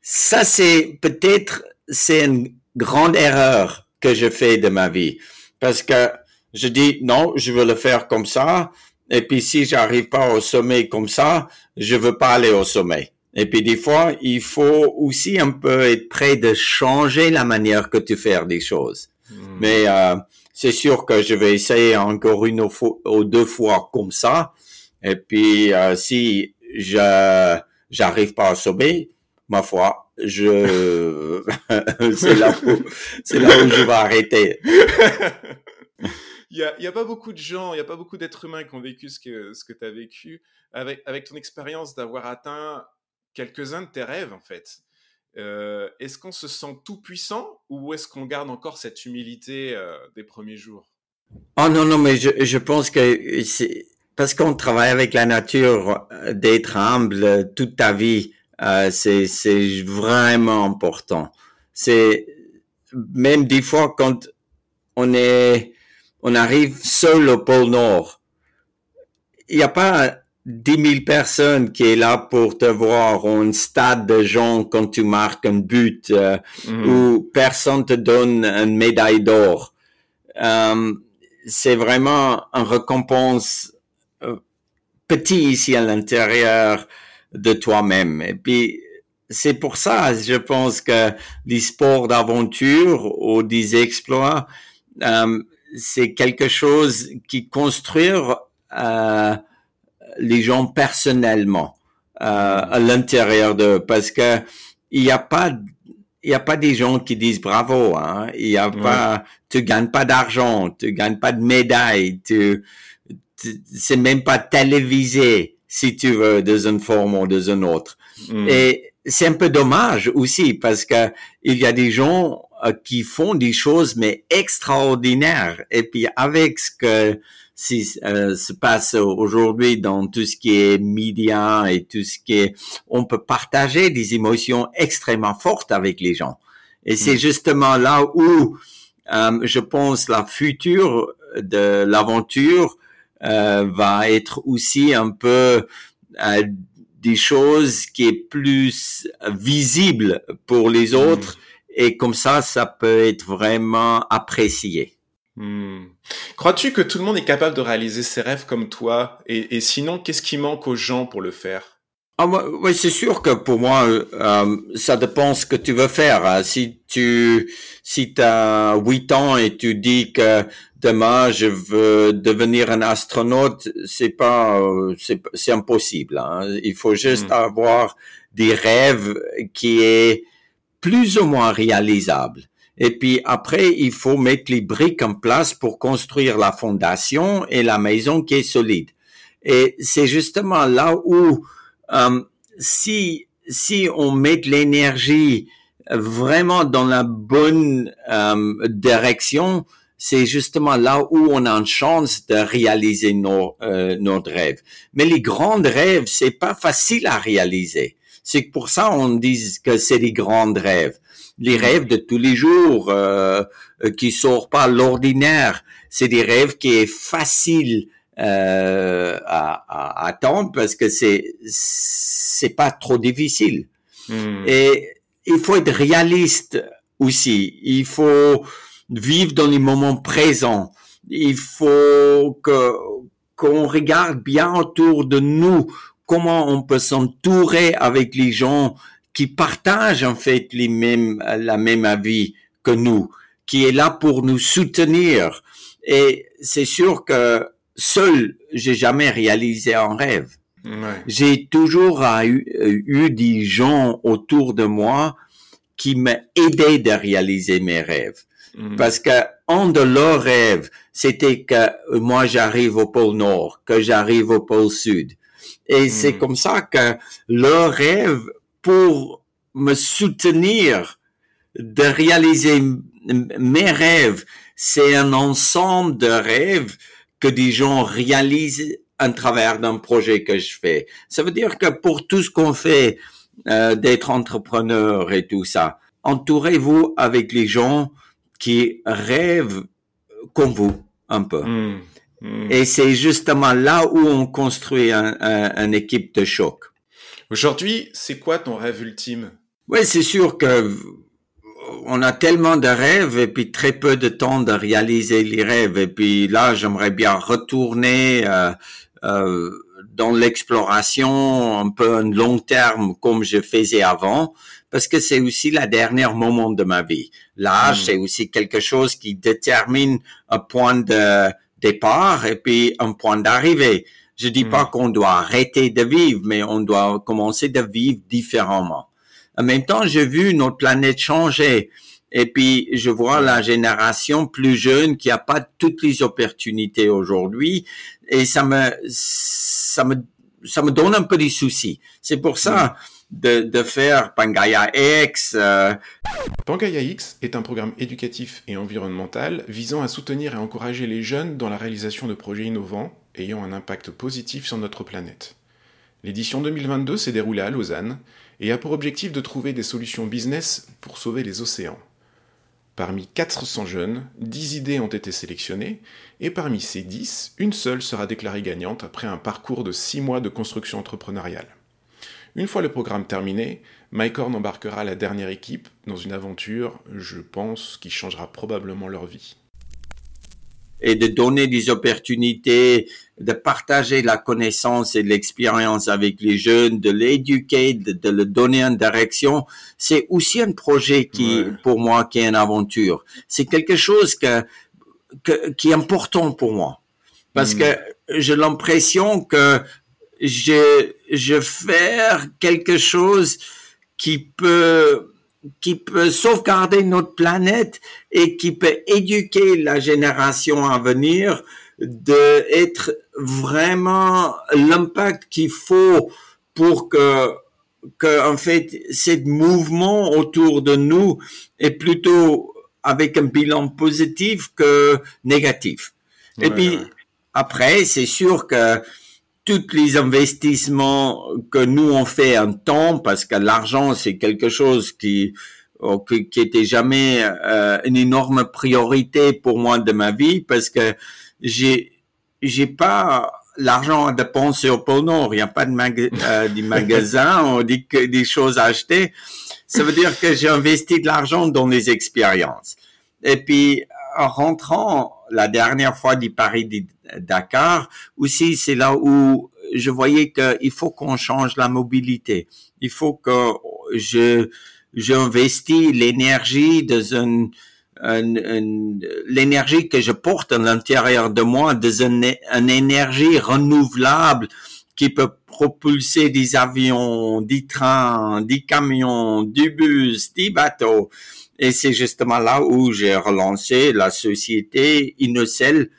C: ça c'est peut-être, c'est une grande erreur que je fais de ma vie. Parce que je dis non, je veux le faire comme ça. Et puis si j'arrive pas au sommet comme ça, je veux pas aller au sommet. Et puis des fois, il faut aussi un peu être prêt de changer la manière que tu fais des choses. Hmm. Mais euh, c'est sûr que je vais essayer encore une ou deux fois comme ça. Et puis euh, si je j'arrive pas au sommet, ma foi, je c'est là où c'est là où je vais arrêter.
B: il n'y a, a, pas beaucoup de gens, il n'y a pas beaucoup d'êtres humains qui ont vécu ce que, ce que tu as vécu avec, avec ton expérience d'avoir atteint quelques-uns de tes rêves, en fait. Euh, est-ce qu'on se sent tout puissant ou est-ce qu'on garde encore cette humilité euh, des premiers jours?
C: Oh non, non, mais je, je pense que c'est parce qu'on travaille avec la nature, euh, d'être humble toute ta vie, euh, c'est vraiment important. C'est même des fois quand on est on arrive seul au pôle Nord. Il n'y a pas dix mille personnes qui est là pour te voir, un stade de gens quand tu marques un but, euh, mm. où personne te donne une médaille d'or. Euh, c'est vraiment une récompense euh, petit ici à l'intérieur de toi-même. Et puis, c'est pour ça, je pense que les sports d'aventure ou des exploits, euh, c'est quelque chose qui construire euh, les gens personnellement euh, à l'intérieur de parce que il n'y a pas il y a pas des gens qui disent bravo hein. Il y a pas tu gagnes pas d'argent tu gagnes pas de médaille tu, c'est même pas télévisé si tu veux dans une forme ou dans une autre mm. et c'est un peu dommage aussi parce que il y a des gens euh, qui font des choses mais extraordinaires. Et puis avec ce que si, euh, se passe aujourd'hui dans tout ce qui est média et tout ce qui est, on peut partager des émotions extrêmement fortes avec les gens. Et c'est mm. justement là où euh, je pense la future de l'aventure va être aussi un peu des choses qui est plus visible pour les mm. autres et comme ça, ça peut être vraiment apprécié.
B: Hmm. Crois-tu que tout le monde est capable de réaliser ses rêves comme toi? Et, sinon, qu'est-ce qui manque aux gens pour le faire?
C: Ah, oui, c'est sûr que pour moi, euh, ça dépend ce que tu veux faire. Hein. Si tu si as 8 ans et tu dis que demain je veux devenir un astronaute, c'est pas euh, c'est impossible. Hein. Il faut juste hmm. avoir des rêves qui est plus ou moins réalisable. Et puis après, il faut mettre les briques en place pour construire la fondation et la maison qui est solide. Et c'est justement là où euh, si si on met l'énergie vraiment dans la bonne euh, direction, c'est justement là où on a une chance de réaliser nos euh, nos rêves. Mais les grands rêves, c'est pas facile à réaliser. C'est pour ça on dit que c'est des grands rêves. Les rêves de tous les jours euh, qui sortent pas l'ordinaire, c'est des rêves qui est facile euh, à, à, attendre parce que c'est c'est pas trop difficile. Hmm. Et il faut être réaliste aussi. Il faut vivre dans les moments présents. Il faut que qu'on regarde bien autour de nous comment on peut s'entourer avec les gens qui partagent en fait les mêmes la même avis que nous, qui est là pour nous soutenir. Et c'est sûr que seul, j'ai jamais réalisé un rêve. J'ai toujours eu, eu, des gens autour de moi qui m'aidaient de réaliser mes rêves. Mm. Parce que un de leurs rêves, c'était que moi j'arrive au pôle Nord, que j'arrive au pôle Sud. Et mm. c'est comme ça que leur rêve pour me soutenir de réaliser mes rêves, c'est un ensemble de rêves que des gens réalisent en travers d'un projet que je fais. Ça veut dire que pour tout ce qu'on fait, euh, d'être entrepreneur et tout ça, entourez-vous avec les gens qui rêvent comme vous, un peu. Mmh, mmh. Et c'est justement là où on construit un, un, une équipe de choc.
B: Aujourd'hui, c'est quoi ton rêve ultime?
C: Oui, c'est sûr que on a tellement de rêves et puis très peu de temps de réaliser les rêves. Et puis là, j'aimerais bien retourner euh, euh, dans l'exploration un peu un long terme comme je faisais avant, parce que c'est aussi la dernière moment de ma vie. L'âge, hmm. c'est aussi quelque chose qui détermine un point de départ et puis un point d'arrivée. Je dis pas hmm. qu'on doit arrêter de vivre, mais on doit commencer de vivre différemment. En même temps, j'ai vu notre planète changer. Et puis, je vois la génération plus jeune qui a pas toutes les opportunités aujourd'hui. Et ça me, ça me, ça me donne un peu des soucis. C'est pour ça de, de faire Pangaya X. Euh...
B: Pangaya X est un programme éducatif et environnemental visant à soutenir et encourager les jeunes dans la réalisation de projets innovants ayant un impact positif sur notre planète. L'édition 2022 s'est déroulée à Lausanne et a pour objectif de trouver des solutions business pour sauver les océans. Parmi 400 jeunes, 10 idées ont été sélectionnées, et parmi ces 10, une seule sera déclarée gagnante après un parcours de 6 mois de construction entrepreneuriale. Une fois le programme terminé, MyCorn embarquera la dernière équipe dans une aventure, je pense, qui changera probablement leur vie
C: et de donner des opportunités, de partager la connaissance et l'expérience avec les jeunes, de l'éduquer, de, de le donner une direction, c'est aussi un projet qui, pour moi, qui est une aventure. C'est quelque chose que, que, qui est important pour moi. Parce mm. que j'ai l'impression que je, je fais quelque chose qui peut qui peut sauvegarder notre planète et qui peut éduquer la génération à venir de être vraiment l'impact qu'il faut pour que que en fait ce mouvement autour de nous est plutôt avec un bilan positif que négatif. et puis après c'est sûr que tous les investissements que nous on fait en temps, parce que l'argent c'est quelque chose qui oh, qui, était jamais euh, une énorme priorité pour moi de ma vie, parce que j'ai j'ai pas l'argent à dépenser au pôle Nord, il n'y a pas de euh, des magasins, on dit que des choses à acheter. Ça veut dire que j'ai investi de l'argent dans les expériences. Et puis en rentrant la dernière fois du Paris Dakar, aussi c'est là où je voyais qu'il faut qu'on change la mobilité. Il faut que je j'investis l'énergie dans une, l'énergie que je porte à l'intérieur de moi dans une, une énergie renouvelable qui peut propulser des avions, des trains, des camions, du bus, des bateaux. Et c'est justement là où j'ai relancé la société Innocel,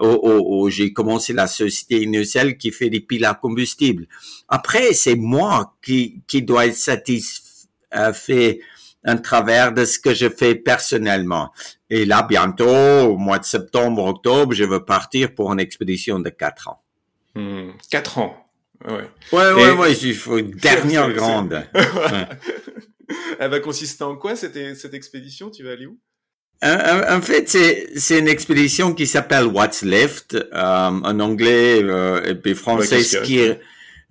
C: où, j'ai commencé la société Innocel qui fait des piles à combustible. Après, c'est moi qui, qui dois être satisfait à travers de ce que je fais personnellement. Et là, bientôt, au mois de septembre, octobre, je veux partir pour une expédition de quatre ans.
B: Hmm, quatre ans. Ouais,
C: ouais, ouais, ouais, il faut une dernière grande.
B: Elle va consister en quoi cette, cette expédition? Tu vas aller où?
C: En fait, c'est une expédition qui s'appelle What's Left euh, en anglais euh, et puis français. ce qui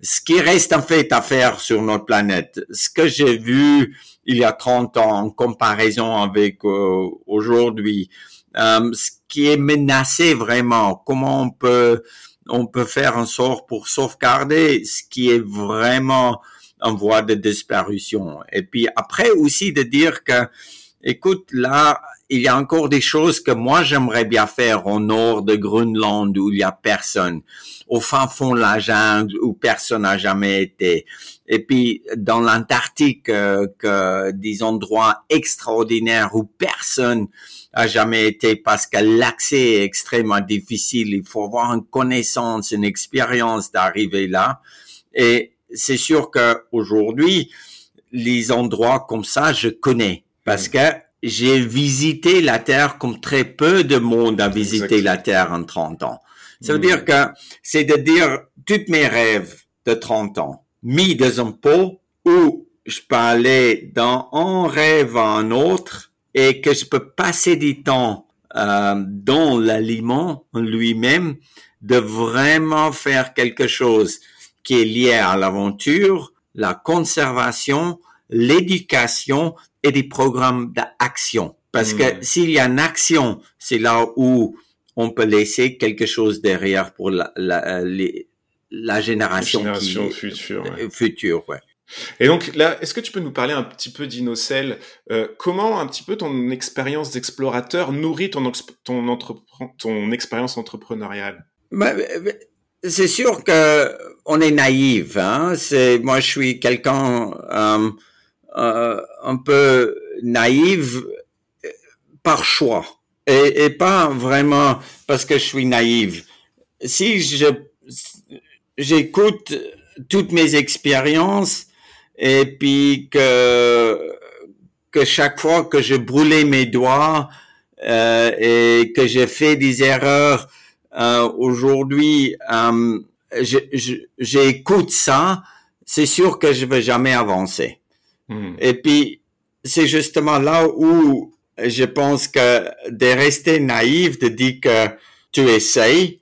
C: ce qui reste en fait à faire sur notre planète. Ce que j'ai vu il y a 30 ans en comparaison avec euh, aujourd'hui, euh, ce qui est menacé vraiment, comment on peut on peut faire un sort pour sauvegarder ce qui est vraiment en voie de disparition. Et puis après aussi de dire que, écoute, là, il y a encore des choses que moi j'aimerais bien faire au nord de Groenland où il y a personne, au fin fond de la jungle où personne n'a jamais été. Et puis dans l'Antarctique, euh, que des endroits extraordinaires où personne a jamais été parce que l'accès est extrêmement difficile. Il faut avoir une connaissance, une expérience d'arriver là. Et c'est sûr que aujourd'hui, les endroits comme ça, je connais parce que j'ai visité la Terre comme très peu de monde a visité la Terre en 30 ans. Ça veut mm. dire que c'est de dire tous mes rêves de 30 ans mis dans un pot où je peux aller dans un rêve à un autre et que je peux passer du temps euh, dans l'aliment en lui-même, de vraiment faire quelque chose qui est lié à l'aventure, la conservation, l'éducation et des programmes d'action. Parce que hmm. s'il y a une action, c'est là où on peut laisser quelque chose derrière pour la, la, la génération,
B: future.
C: Ouais. future ouais.
B: Et donc là, est-ce que tu peux nous parler un petit peu d'Innocel euh, Comment un petit peu ton expérience d'explorateur nourrit ton, ton, ton expérience entrepreneuriale?
C: Bah, C'est sûr que on est naïf. Hein? C'est moi, je suis quelqu'un euh, euh, un peu naïf euh, par choix et, et, pas vraiment parce que je suis naïf. Si je j'écoute toutes mes expériences et puis que que chaque fois que je brûlais mes doigts euh, et que j'ai fait des erreurs euh, aujourd'hui, euh, j'écoute ça, c'est sûr que je vais jamais avancer. Hmm. Et puis c'est justement là où je pense que de rester naïf, de dire que tu essayes,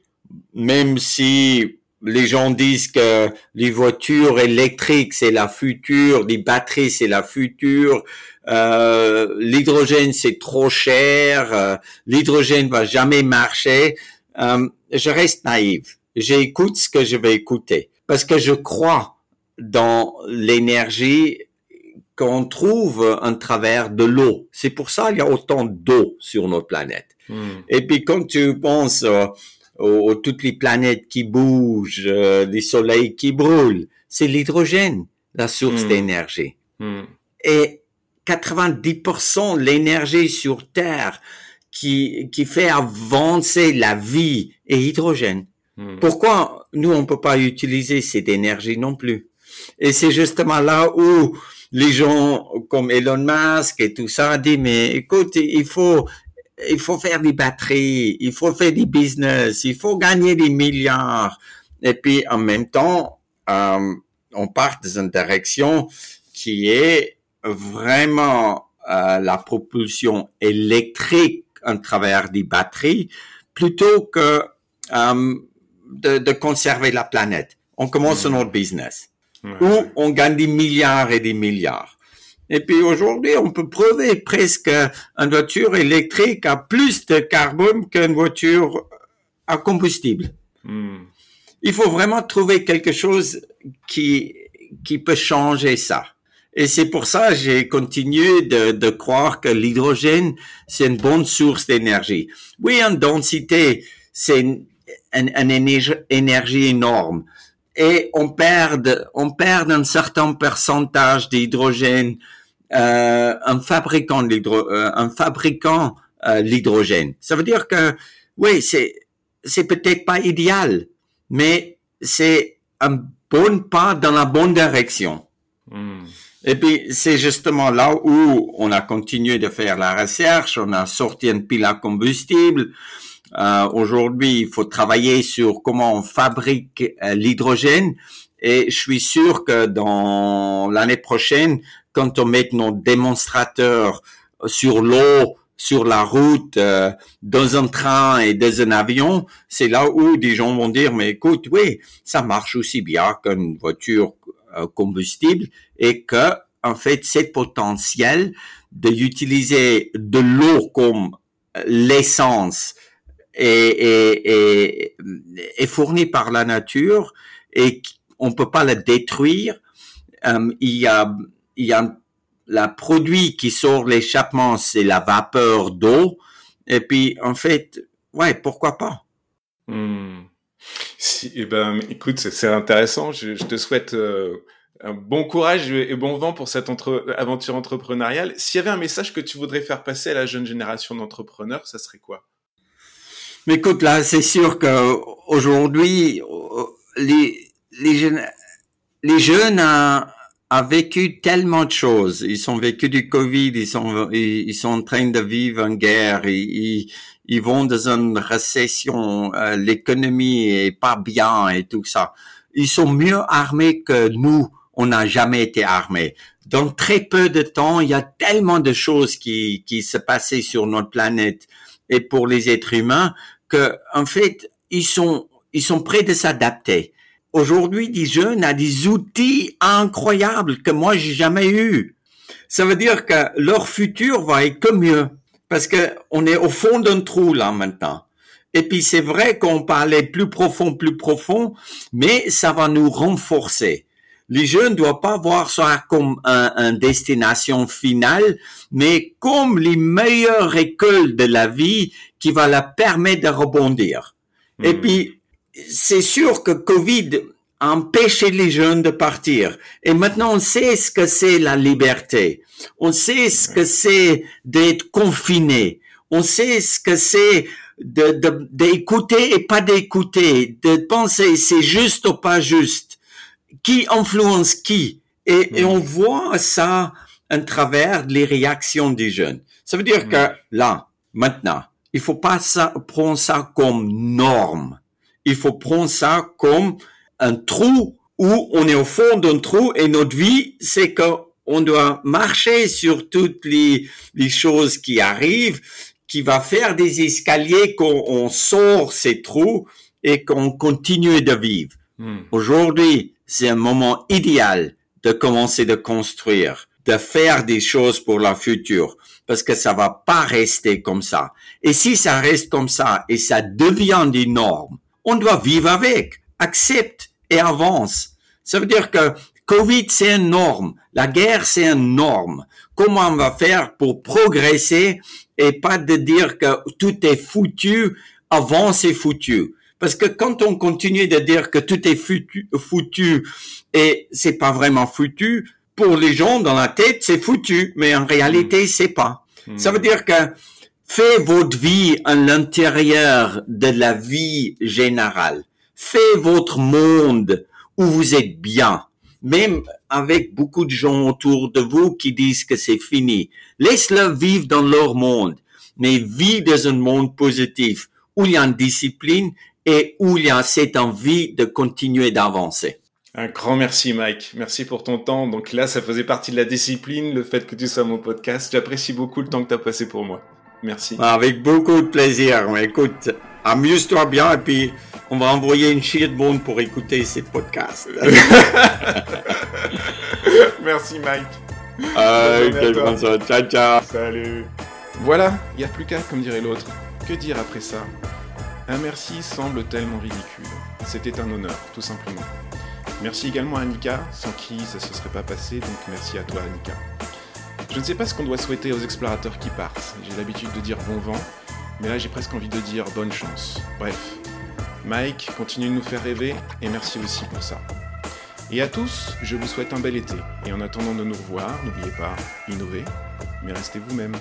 C: même si les gens disent que les voitures électriques c'est la future, les batteries c'est la future, euh, l'hydrogène c'est trop cher, euh, l'hydrogène va jamais marcher. Euh, je reste naïf. J'écoute ce que je vais écouter parce que je crois dans l'énergie qu'on trouve en travers de l'eau. C'est pour ça qu'il y a autant d'eau sur notre planète. Hmm. Et puis quand tu penses aux, toutes les planètes qui bougent, euh, les soleils qui brûlent. C'est l'hydrogène, la source hmm. d'énergie. Hmm. Et 90% de l'énergie sur Terre qui, qui fait avancer la vie est hydrogène. Pourquoi nous, on peut pas utiliser cette énergie non plus? Et c'est justement là où les gens comme Elon Musk et tout ça disent, mais écoute, il faut il faut faire des batteries, il faut faire des business, il faut gagner des milliards. Et puis en même temps, euh, on part dans une direction qui est vraiment euh, la propulsion électrique en travers des batteries plutôt que euh, de, de, conserver la planète. On commence mmh. notre business où on gagne des milliards et des milliards. Et puis aujourd'hui, on peut prouver presque une voiture électrique a plus de carbone qu'une voiture à combustible. Hmm. Il faut vraiment trouver quelque chose qui, qui peut changer ça. Et c'est pour ça que j'ai continué de, de croire que l'hydrogène, c'est une bonne source d'énergie. Oui, en densité, c'est une, une, énergie énorme. Et on perd, on perd un certain pourcentage d'hydrogène euh, en fabriquant l'hydro, euh, en fabriquant euh, l'hydrogène. Ça veut dire que oui, c'est c'est peut-être pas idéal, mais c'est un bon pas dans la bonne direction. Hmm. Et puis, c'est justement là où on a continué de faire la recherche, on a sorti une pile à combustible. Euh, Aujourd'hui, il faut travailler sur comment on fabrique euh, l'hydrogène. Et je suis sûr que dans l'année prochaine, quand on met nos démonstrateurs sur l'eau, sur la route, euh, dans un train et dans un avion, c'est là où des gens vont dire, mais écoute, oui, ça marche aussi bien qu'une voiture euh, combustible et que, en fait, c'est potentiel d'utiliser de l'eau comme l'essence est, est, fourni par la nature et on peut pas la détruire. Euh, il y a, il la produit qui sort l'échappement, c'est la vapeur d'eau. Et puis, en fait, ouais, pourquoi pas?
B: Hmm. Eh ben, écoute, c'est intéressant. Je, te souhaite euh, un bon courage et bon vent pour cette aventure entrepreneuriale. S'il y avait un message que tu voudrais faire passer à la jeune génération d'entrepreneurs, ça serait quoi?
C: Mais écoute, là, c'est sûr que aujourd'hui, les, les jeunes, les jeunes ont, vécu tellement de choses. Ils ont vécu du Covid, ils sont, ils, sont en train de vivre une guerre, ils, ils vont dans une récession, euh, l'économie est pas bien et tout ça. Ils sont mieux armés que nous. On n'a jamais été armés. Dans très peu de temps, il y a tellement de choses qui, qui se passaient sur notre planète et pour les êtres humains que, en fait, ils sont, ils sont prêts de s'adapter. Aujourd'hui, des jeunes ont des outils incroyables que moi, j'ai jamais eu. Ça veut dire que leur futur va être que mieux parce que on est au fond d'un trou là maintenant. Et puis c'est vrai qu'on parlait plus profond, plus profond, mais ça va nous renforcer. Les jeunes ne doivent pas voir ça comme un, destination finale, mais comme les meilleures écoles de la vie qui va leur permettre de rebondir. Et hmm. puis, c'est sûr que Covid a empêché les jeunes de partir. Et maintenant, on sait ce que c'est la liberté. On sait ce que c'est d'être confiné. On sait ce que c'est de, d'écouter et pas d'écouter, de penser c'est juste ou pas juste, qui influence qui. Et, et on voit ça à travers les réactions des jeunes. Ça veut dire que là, maintenant, il faut pas ça, prendre ça comme norme. Il faut prendre ça comme un trou où on est au fond d'un trou et notre vie, c'est que on doit marcher sur toutes les, les choses qui arrivent, qui va faire des escaliers qu'on sort ces trous et qu'on continue de vivre. Hmm. Aujourd'hui, c'est un moment idéal de commencer de construire, de faire des choses pour la future, parce que ça va pas rester comme ça. Et si ça reste comme ça et ça devient des normes, on doit vivre avec, accepte et avance. Ça veut dire que Covid, c'est une norme. La guerre, c'est une norme. Comment on va faire pour progresser et pas de dire que tout est foutu avant c'est foutu. Parce que quand on continue de dire que tout est foutu, foutu et c'est pas vraiment foutu, pour les gens dans la tête, c'est foutu, mais en réalité, hmm. c'est pas. Ça veut dire que faites votre vie à l'intérieur de la vie générale. Faites votre monde où vous êtes bien même avec beaucoup de gens autour de vous qui disent que c'est fini. Laisse-le vivre dans leur monde, mais vis dans un monde positif où il y a une discipline et où il y a cette envie de continuer d'avancer.
B: Un grand merci Mike, merci pour ton temps. Donc là, ça faisait partie de la discipline, le fait que tu sois mon podcast. J'apprécie beaucoup le temps que tu as passé pour moi. Merci.
C: Avec beaucoup de plaisir. Écoute, amuse-toi bien et puis on va envoyer une chier de monde pour écouter ces podcasts.
B: Merci Mike.
C: Euh. Ciao, ciao.
B: Salut. Voilà, il n'y a plus qu'à, comme dirait l'autre. Que dire après ça? Un merci semble tellement ridicule. C'était un honneur, tout simplement. Merci également à Annika, sans qui ça se serait pas passé, donc merci à toi Annika. Je ne sais pas ce qu'on doit souhaiter aux explorateurs qui partent. J'ai l'habitude de dire bon vent, mais là j'ai presque envie de dire bonne chance. Bref. Mike, continue de nous faire rêver, et merci aussi pour ça. Et à tous, je vous souhaite un bel été. Et en attendant de nous revoir, n'oubliez pas, innovez, mais restez vous-même.